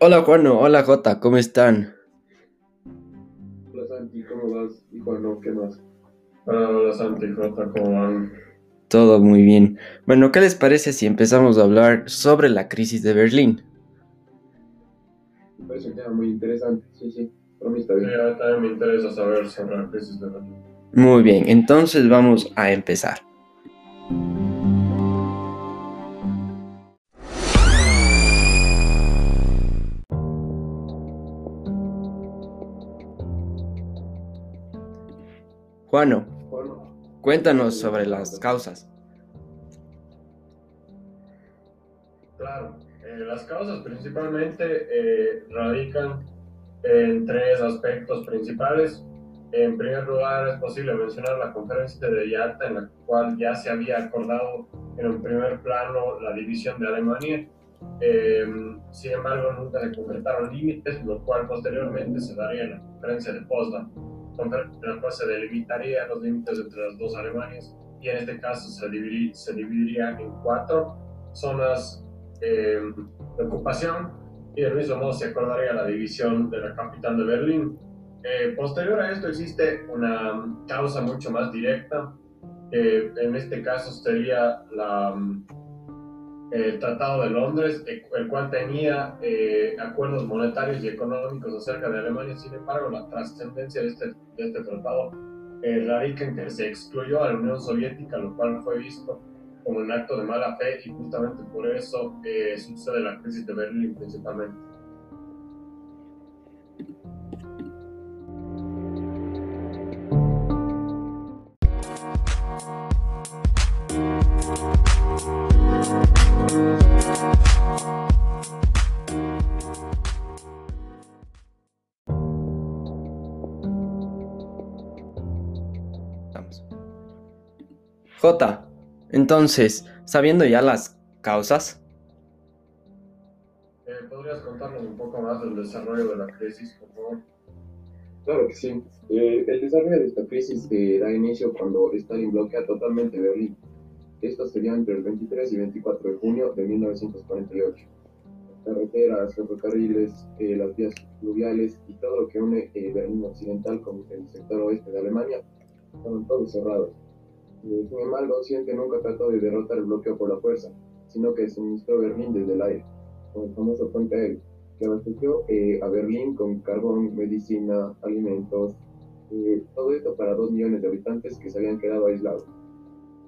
Hola Juano, hola Jota, ¿cómo están? Hola Santi, ¿cómo vas? Y Juano, ¿qué más? Hola Santi, Jota, ¿cómo van? Todo muy bien. Bueno, ¿qué les parece si empezamos a hablar sobre la crisis de Berlín? Me parece un tema muy interesante, sí, sí, para mí está Sí, bien. mí también me interesa saber sobre la crisis de Berlín. Muy bien, entonces vamos a empezar. Juano, cuéntanos sobre las causas. Claro, eh, las causas principalmente eh, radican en tres aspectos principales. En primer lugar, es posible mencionar la conferencia de Yalta, en la cual ya se había acordado en un primer plano la división de Alemania. Eh, sin embargo, nunca se concretaron límites, lo cual posteriormente se daría en la conferencia de Potsdam, la cual se delimitarían los límites entre las dos Alemanias y en este caso se, dividi- se dividiría en cuatro zonas eh, de ocupación y del mismo modo se acordaría la división de la capital de Berlín. Eh, posterior a esto existe una causa mucho más directa, en este caso sería la, el Tratado de Londres, el cual tenía eh, acuerdos monetarios y económicos acerca de Alemania, sin embargo la trascendencia de este, de este tratado eh, radica en que se excluyó a la Unión Soviética, lo cual fue visto como un acto de mala fe y justamente por eso eh, sucede la crisis de Berlín principalmente. Jota, entonces, sabiendo ya las causas, Eh, ¿Podrías contarnos un poco más del desarrollo de la crisis, por favor? Claro que sí. Eh, el desarrollo de esta crisis eh, da inicio cuando Stalin bloquea totalmente Berlín. Esto sería entre el 23 y 24 de junio de 1948. Las carreteras, ferrocarriles, eh, las vías fluviales y todo lo que une eh, Berlín Occidental con el sector oeste de Alemania estaban todos cerrados. Sin embargo, Occidente nunca trató de derrotar el bloqueo por la fuerza, sino que suministró Berlín desde el aire, con el famoso puente aéreo que abasteció eh, a Berlín con carbón, medicina, alimentos, eh, todo esto para dos millones de habitantes que se habían quedado aislados.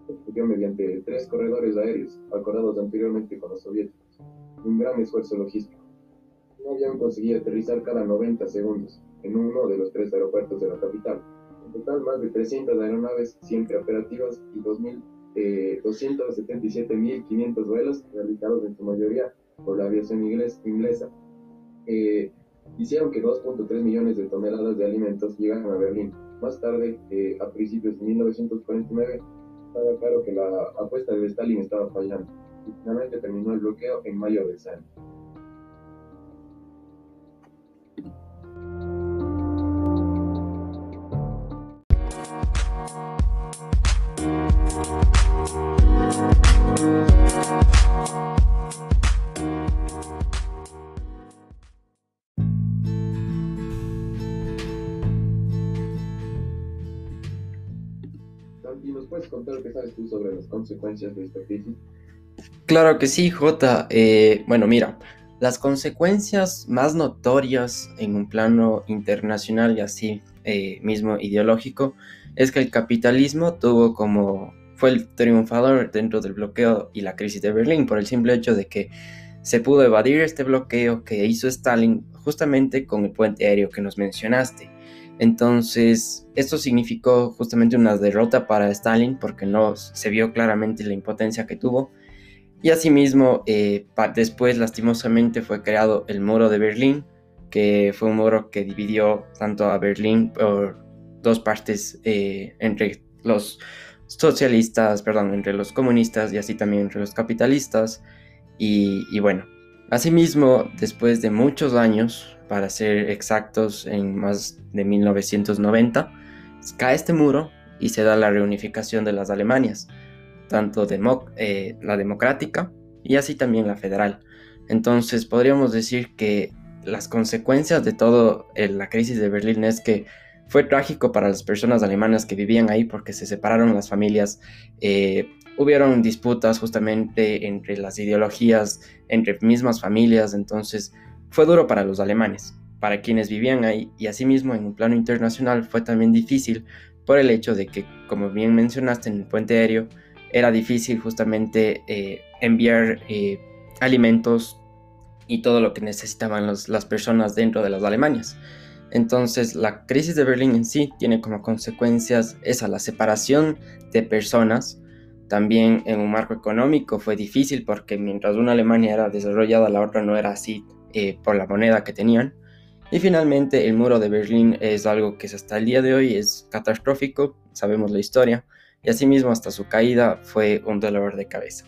Estudió mediante tres corredores aéreos, acordados anteriormente con los soviéticos, un gran esfuerzo logístico. Un avión conseguía aterrizar cada 90 segundos en uno de los tres aeropuertos de la capital. Total, más de 300 aeronaves siempre operativas y 2.000, eh, 277.500 vuelos realizados en su mayoría por la aviación inglesa eh, hicieron que 2.3 millones de toneladas de alimentos llegaran a Berlín. Más tarde, eh, a principios de 1949, estaba claro que la apuesta de Stalin estaba fallando y finalmente terminó el bloqueo en mayo de ese año. ¿Nos puedes contar qué sabes tú sobre las consecuencias de esta crisis? claro que sí, Jota. Eh, bueno, mira, las consecuencias más notorias en un plano internacional y así eh, mismo ideológico es que el capitalismo tuvo como fue el triunfador dentro del bloqueo y la crisis de Berlín por el simple hecho de que se pudo evadir este bloqueo que hizo Stalin justamente con el puente aéreo que nos mencionaste. Entonces, esto significó justamente una derrota para Stalin porque no se vio claramente la impotencia que tuvo. Y asimismo, eh, después lastimosamente fue creado el muro de Berlín, que fue un muro que dividió tanto a Berlín por dos partes eh, entre los socialistas, perdón, entre los comunistas y así también entre los capitalistas. Y, y bueno, asimismo, después de muchos años, para ser exactos, en más de 1990, cae este muro y se da la reunificación de las Alemanias, tanto eh, la democrática y así también la federal. Entonces podríamos decir que las consecuencias de todo la crisis de Berlín es que fue trágico para las personas alemanas que vivían ahí porque se separaron las familias, eh, hubieron disputas justamente entre las ideologías, entre mismas familias, entonces fue duro para los alemanes, para quienes vivían ahí y asimismo en un plano internacional fue también difícil por el hecho de que, como bien mencionaste en el puente aéreo, era difícil justamente eh, enviar eh, alimentos y todo lo que necesitaban las personas dentro de las Alemanias. Entonces, la crisis de Berlín en sí tiene como consecuencias esa, la separación de personas. También en un marco económico fue difícil porque mientras una Alemania era desarrollada, la otra no era así eh, por la moneda que tenían. Y finalmente, el muro de Berlín es algo que hasta el día de hoy es catastrófico, sabemos la historia, y asimismo hasta su caída fue un dolor de cabeza.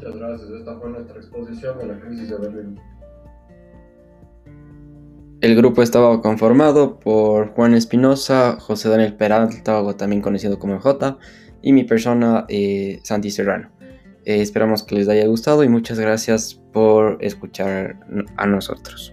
Muchas gracias, esta fue nuestra exposición de la crisis de Berlín. El grupo estaba conformado por Juan Espinosa, José Daniel Peralta, también conocido como J, y mi persona, eh, Santi Serrano. Eh, esperamos que les haya gustado y muchas gracias por escuchar a nosotros.